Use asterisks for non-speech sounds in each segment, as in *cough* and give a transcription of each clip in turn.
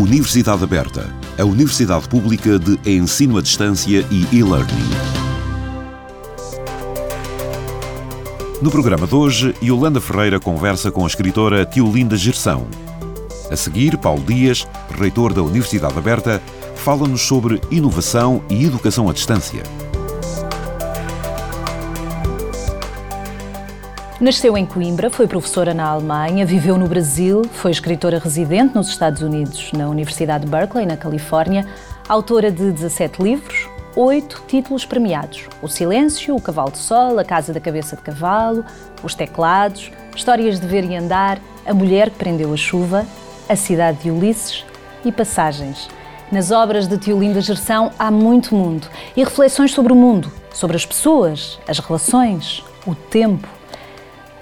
Universidade Aberta, a Universidade Pública de Ensino à Distância e e-Learning. No programa de hoje, Yolanda Ferreira conversa com a escritora Tiolinda Gerção. A seguir, Paulo Dias, reitor da Universidade Aberta, fala-nos sobre inovação e educação à distância. Nasceu em Coimbra, foi professora na Alemanha, viveu no Brasil, foi escritora residente nos Estados Unidos, na Universidade de Berkeley, na Califórnia, autora de 17 livros, oito títulos premiados: O Silêncio, O Cavalo de Sol, A Casa da Cabeça de Cavalo, Os Teclados, Histórias de Ver e Andar, A Mulher que Prendeu a Chuva, A Cidade de Ulisses e Passagens. Nas obras de Tiolinda Gerção há muito mundo e reflexões sobre o mundo, sobre as pessoas, as relações, o tempo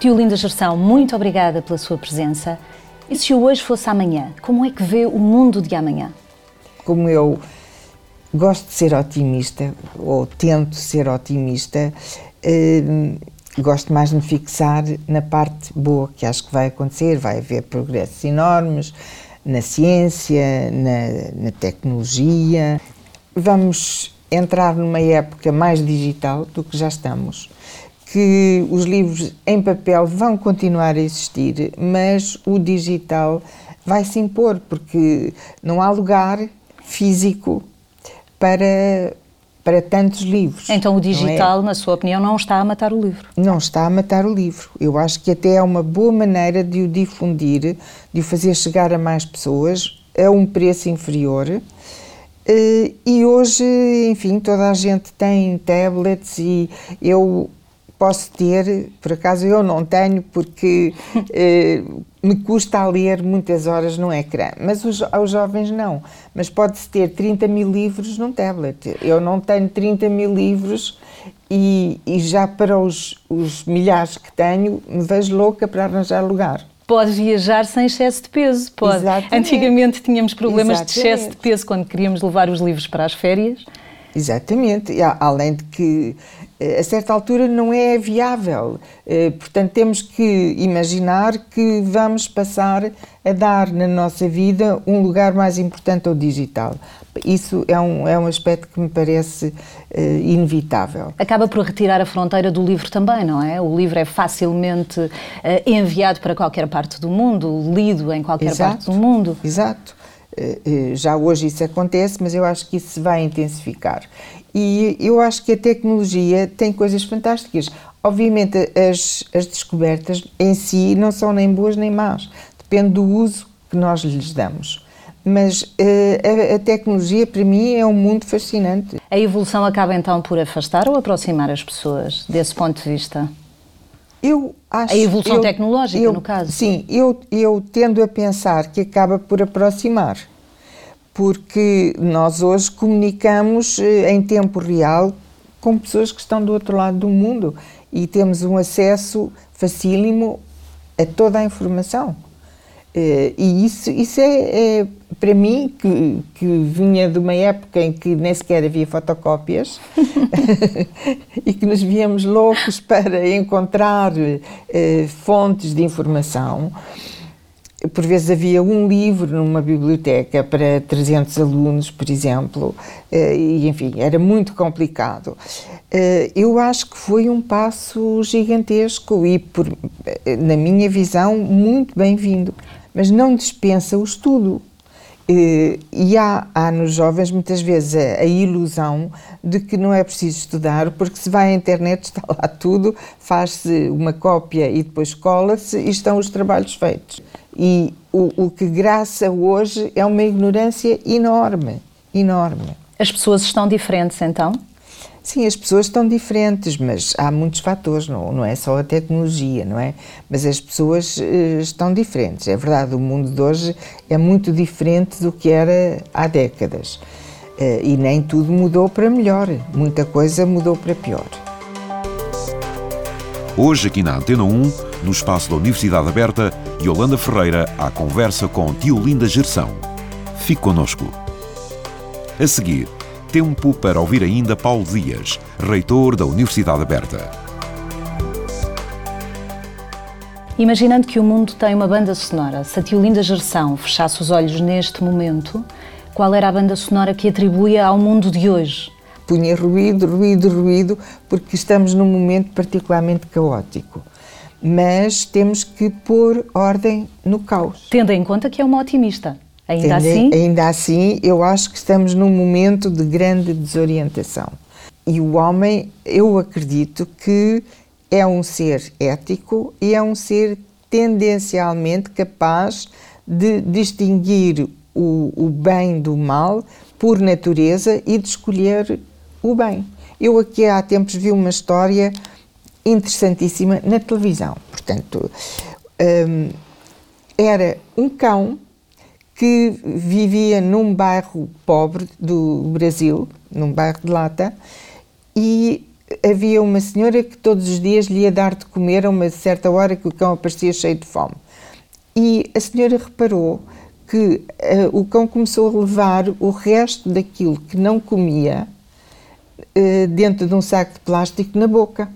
Tio Linda Gerção, muito obrigada pela sua presença. E se hoje fosse amanhã, como é que vê o mundo de amanhã? Como eu gosto de ser otimista, ou tento ser otimista, eh, gosto mais de me fixar na parte boa que acho que vai acontecer. Vai haver progressos enormes na ciência, na, na tecnologia. Vamos entrar numa época mais digital do que já estamos que os livros em papel vão continuar a existir, mas o digital vai se impor, porque não há lugar físico para, para tantos livros. Então o é? digital, é? na sua opinião, não está a matar o livro? Não está a matar o livro. Eu acho que até é uma boa maneira de o difundir, de o fazer chegar a mais pessoas a um preço inferior. Uh, e hoje, enfim, toda a gente tem tablets e eu posso ter, por acaso eu não tenho, porque *laughs* eh, me custa a ler muitas horas no ecrã, mas os, aos jovens não. Mas pode-se ter 30 mil livros num tablet. Eu não tenho 30 mil livros e, e já para os, os milhares que tenho, me vejo louca para arranjar lugar pode viajar sem excesso de peso. Pode. Exatamente. Antigamente tínhamos problemas Exatamente. de excesso de peso quando queríamos levar os livros para as férias. Exatamente, além de que a certa altura não é viável. Eh, portanto, temos que imaginar que vamos passar a dar na nossa vida um lugar mais importante ao digital. Isso é um, é um aspecto que me parece uh, inevitável. Acaba por retirar a fronteira do livro também, não é? O livro é facilmente enviado para qualquer parte do mundo, lido em qualquer exato, parte do mundo. Exato. Uh, já hoje isso acontece, mas eu acho que isso se vai intensificar. E eu acho que a tecnologia tem coisas fantásticas. Obviamente, as, as descobertas em si não são nem boas nem más, depende do uso que nós lhes damos. Mas uh, a, a, tecnologia, para mim, é um mundo fascinante. A evolução acaba então por afastar ou aproximar as pessoas, desse ponto de vista? Eu acho. A evolução eu, tecnológica, eu, no caso? Sim, eu, eu tendo a pensar que acaba por aproximar porque nós hoje comunicamos eh, em tempo real com pessoas que estão do outro lado do mundo e temos um acesso facílimo a toda a informação. Eh, e isso, isso é, é para mim, que, que, vinha de uma época em que nem sequer havia fotocópias *laughs* e que nos víamos loucos *laughs* para encontrar eh, fontes de informação por vezes havia um livro numa biblioteca para 300 alunos, por exemplo, eh, e enfim, era muito complicado. Eu acho que foi um passo gigantesco e, por, na minha visão, muito bem-vindo, mas não dispensa o estudo. E há, há nos jovens muitas vezes a, a, ilusão de que não é preciso estudar, porque se vai à internet está lá tudo, faz-se uma cópia e depois cola-se e estão os trabalhos feitos. E o, o que graça hoje é uma ignorância enorme, enorme. As pessoas estão diferentes então? Sim, as pessoas estão diferentes, mas há muitos fatores, não, não é só a tecnologia, não é? Mas as pessoas uh, estão diferentes. É verdade, o mundo de hoje é muito diferente do que era há décadas. Uh, e nem tudo mudou para melhor, muita coisa mudou para pior. Hoje, aqui na Antena 1, no espaço da Universidade Aberta, Yolanda Ferreira à conversa com Tiolinda Gerção. Fique connosco. A seguir, tempo para ouvir ainda Paulo Dias, reitor da Universidade Aberta. Imaginando que o mundo tem uma banda sonora, se a Tiolinda Gerção fechasse os olhos neste momento, qual era a banda sonora que atribuía ao mundo de hoje? Punha ruído, ruído, ruído, porque estamos num momento particularmente caótico. Mas temos que pôr ordem no caos. Tendo em conta que é uma otimista. Ainda assim? Ainda assim, eu acho que estamos num momento de grande desorientação. E o homem, eu acredito que é um ser ético e é um ser tendencialmente capaz de distinguir o, o bem do mal por natureza e de escolher o bem. Eu aqui há tempos vi uma história interessantíssima na televisão. Portanto, um, era um cão que vivia num bairro pobre do Brasil, num bairro de Lata, e havia uma senhora que todos os dias lhe ia dar de comer a uma certa hora que o cão aparecia cheio de fome. E a senhora reparou que uh, o cão começou a levar o resto daquilo que não comia uh, dentro de um saco de plástico na boca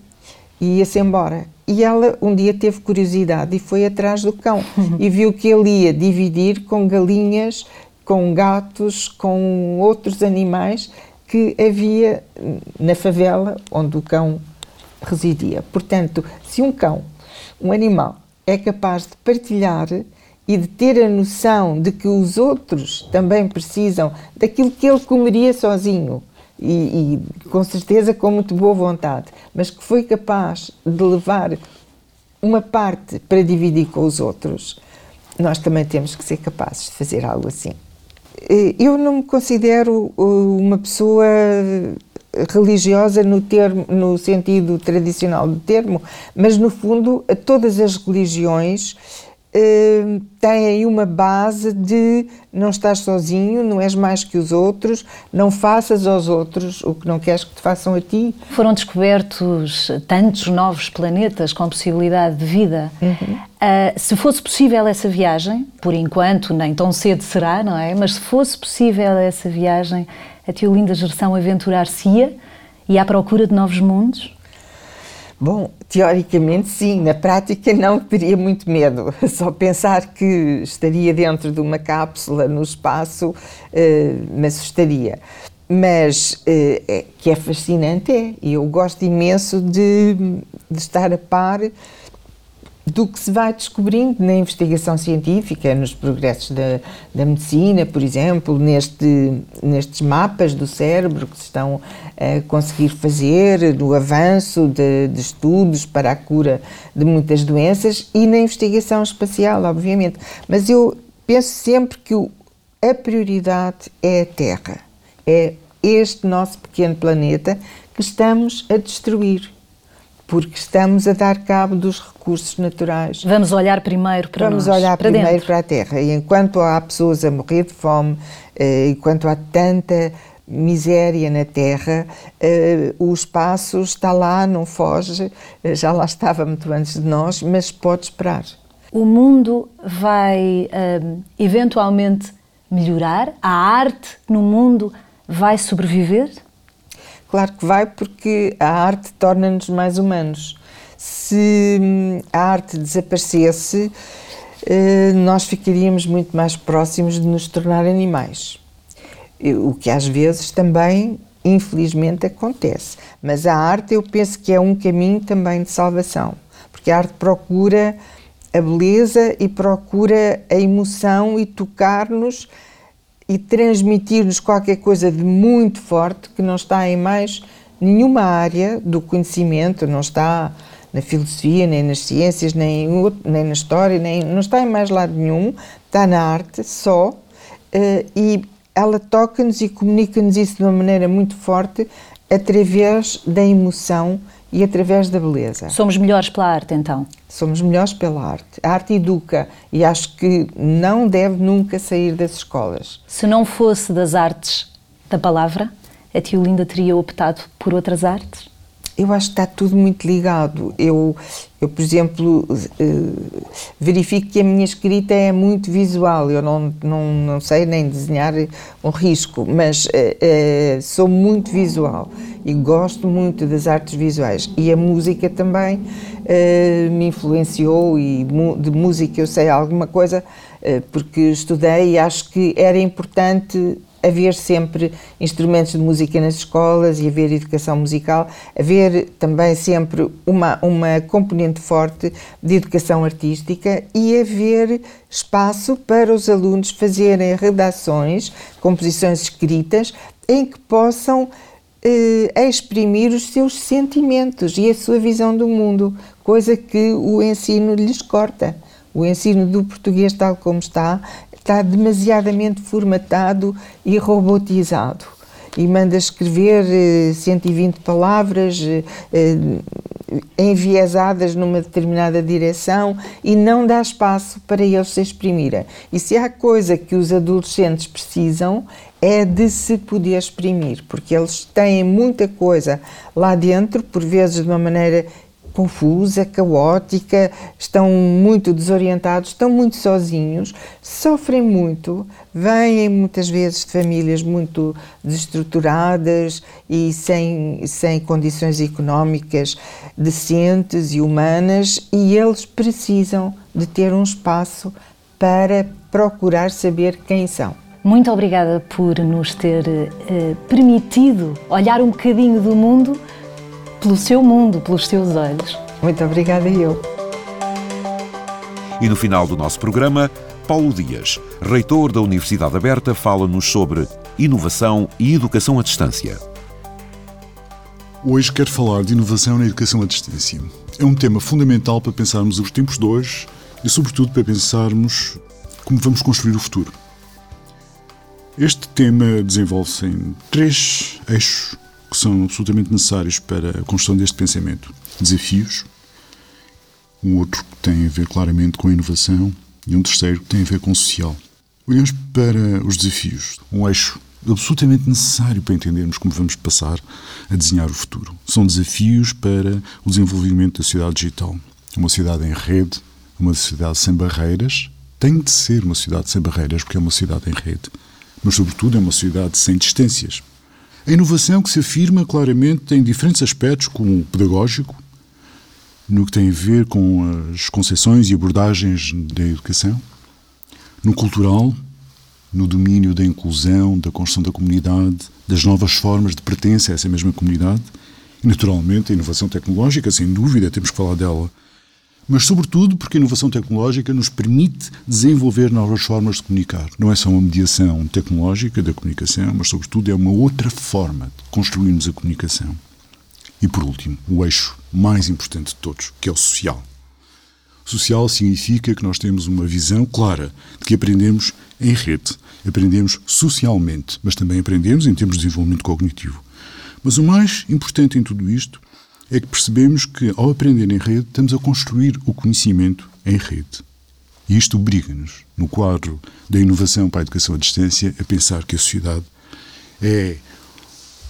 e ia-se embora. E ela um dia teve curiosidade e foi atrás do cão e viu que ele ia dividir com galinhas, com gatos, com outros animais que havia na favela onde o cão residia. Portanto, se um cão, um animal, é capaz de partilhar e de ter a noção de que os outros também precisam daquilo que ele comeria sozinho, e, e, com certeza com muito boa vontade, mas que foi capaz de levar uma parte para dividir com os outros, nós também temos que ser capazes de fazer algo assim. Eh, eu não me considero uma pessoa religiosa no, termo, no sentido tradicional do termo, mas no fundo todas as religiões uh, têm uma base de não estás sozinho, não és mais que os outros, não faças aos outros o que não queres que te façam a ti. Foram descobertos tantos novos planetas com possibilidade de vida. Uhum. Uh, se fosse possível essa viagem, por enquanto nem tão cedo será, não é? Mas se fosse possível essa viagem, a Teolinda Gerção aventurar-se-ia e à procura de novos mundos? Bom, teoricamente sim, na prática não teria muito medo. *laughs* Só pensar que estaria dentro de uma cápsula no espaço uh, me assustaria. Mas uh, é, que é fascinante é, eu gosto imenso de, de estar a par do que se vai descobrindo na investigação científica, nos progressos da, da medicina, por exemplo, neste, nestes mapas do cérebro que se estão conseguir fazer, no avanço de, de estudos para a cura de muitas doenças e na investigação espacial, obviamente. Mas eu penso sempre que o, a prioridade é a Terra, é este nosso pequeno planeta que estamos a destruir porque estamos a dar cabo dos recursos naturais. Vamos olhar primeiro para Vamos nós, olhar para primeiro dentro. para a Terra. E enquanto há pessoas a morrer de fome, eh, enquanto há tanta miséria na Terra, eh, o espaço está lá, não foge, eh, já lá estava muito antes de nós, mas pode esperar. O mundo vai eventualmente melhorar? A arte no mundo vai sobreviver? Claro que vai, porque a arte torna-nos mais humanos. Se hum, a arte desaparecesse, nós ficaríamos muito mais próximos de nos tornar animais. O que às vezes também, infelizmente, acontece. Mas a arte, eu penso que é um caminho também de salvação, porque a arte procura a beleza e procura a emoção e tocar-nos e transmitir-nos qualquer coisa de muito forte que não está em mais nenhuma área do conhecimento, não está na filosofia, nem nas ciências, nem, nem na história, nem, não está em mais lado nenhum, está na arte só, uh, e ela toca-nos e comunica-nos isso de uma maneira muito forte através da emoção e através da beleza. Somos melhores pela arte, então? Somos melhores pela arte. A arte educa e acho que não deve nunca sair das escolas. Se não fosse das artes da palavra, a Tiolinda teria optado por outras artes? Eu acho que está tudo muito ligado. Eu, Eu, por exemplo, eh, verifico que a minha escrita é muito visual. Eu não, não, não sei nem desenhar um risco, mas é, sou muito visual e gosto muito das artes visuais. E a música também me influenciou e de música eu sei alguma coisa porque estudei e acho que era importante haver sempre instrumentos de música nas escolas e haver educação musical, haver também sempre uma, uma componente forte de educação artística e haver espaço para os alunos fazerem redações, composições escritas, em que possam eh, exprimir os seus sentimentos e a sua visão do mundo, coisa que o ensino lhes corta. O ensino do português, tal como está, está demasiadamente formatado e robotizado e manda escrever 120 eh, palavras eh, eh, enviesadas numa determinada direção e não dá espaço para eles se exprimirem. E se há coisa que os adolescentes precisam é de se poder exprimir, porque eles têm muita coisa lá dentro, por vezes de uma maneira confusa, caótica, estão muito desorientados, estão muito sozinhos, sofrem muito, vêm muitas vezes de famílias muito desestruturadas e sem, sem condições económicas decentes e humanas, e eles precisam de ter um espaço para procurar saber quem são. Muito obrigada por nos ter eh, permitido olhar um bocadinho do mundo pelo seu mundo, pelos seus olhos. Muito obrigada eu. E no final do nosso programa, Paulo Dias, reitor da Universidade Aberta, fala-nos sobre inovação e educação à distância. Hoje quero falar de inovação na educação à distância. É um tema fundamental para pensarmos os tempos de hoje e, sobretudo, para pensarmos como vamos construir o futuro. Este tema desenvolve-se em três eixos são absolutamente necessários para a construção deste pensamento. Desafios, um outro que tem a ver claramente com a inovação e um terceiro que tem a ver com o social. Olhamos para os desafios, um eixo absolutamente necessário para entendermos como vamos passar a desenhar o futuro. São desafios para o desenvolvimento da sociedade digital. Uma sociedade em rede, uma sociedade sem barreiras, tem de ser uma sociedade sem barreiras porque é uma sociedade em rede, mas sobretudo é uma sociedade sem distâncias. A inovação que se afirma claramente tem diferentes aspectos, como o pedagógico, no que tem a ver com as concepções e abordagens da educação, no cultural, no domínio da inclusão, da construção da comunidade, das novas formas de pertença a essa mesma comunidade, e naturalmente a inovação tecnológica, sem dúvida, temos que falar dela mas sobretudo porque a inovação tecnológica nos permite desenvolver novas formas de comunicar. Não é só uma mediação tecnológica da comunicação, mas sobretudo é uma outra forma de construirmos a comunicação. E por último, o eixo mais importante de todos, que é o social. Social significa que nós temos uma visão clara de que aprendemos em rede, aprendemos socialmente, mas também aprendemos em termos de desenvolvimento cognitivo. Mas o mais importante em tudo isto é que percebemos que, ao aprender em rede, estamos a construir o conhecimento em rede. E isto obriga-nos, no quadro da inovação para a educação à distância, a pensar que a sociedade é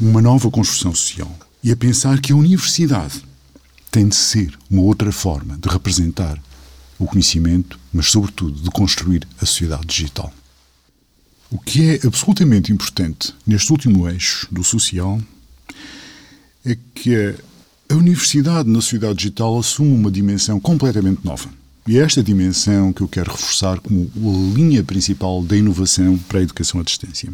uma nova construção social e a pensar que a universidade tem de ser uma outra forma de representar o conhecimento, mas, sobretudo, de construir a sociedade digital. O que é absolutamente importante neste último eixo do social é que a a universidade na sociedade digital assume uma dimensão completamente nova. E é esta dimensão que eu quero reforçar como a linha principal da inovação para a educação à distância.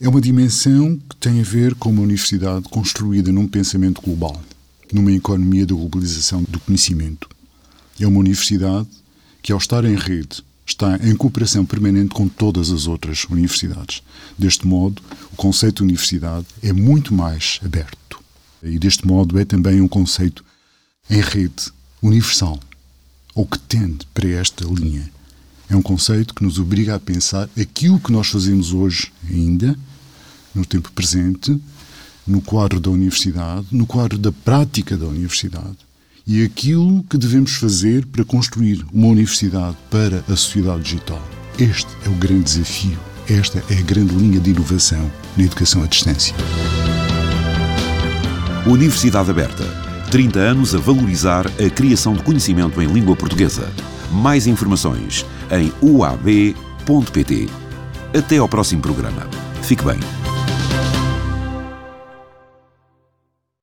É uma dimensão que tem a ver com uma universidade construída num pensamento global, numa economia da globalização do conhecimento. É uma universidade que, ao estar em rede, está em cooperação permanente com todas as outras universidades. Deste modo, o conceito de universidade é muito mais aberto. E deste modo é também um conceito em rede, universal, ou que tende para esta linha. É um conceito que nos obriga a pensar aquilo que nós fazemos hoje ainda, no tempo presente, no quadro da universidade, no quadro da prática da universidade, e aquilo que devemos fazer para construir uma universidade para a sociedade digital. Este é o grande desafio, esta é a grande linha de inovação na educação à distância. Universidade Aberta. 30 anos a valorizar a criação de conhecimento em língua portuguesa. Mais informações em uab.pt. Até ao próximo programa. Fique bem.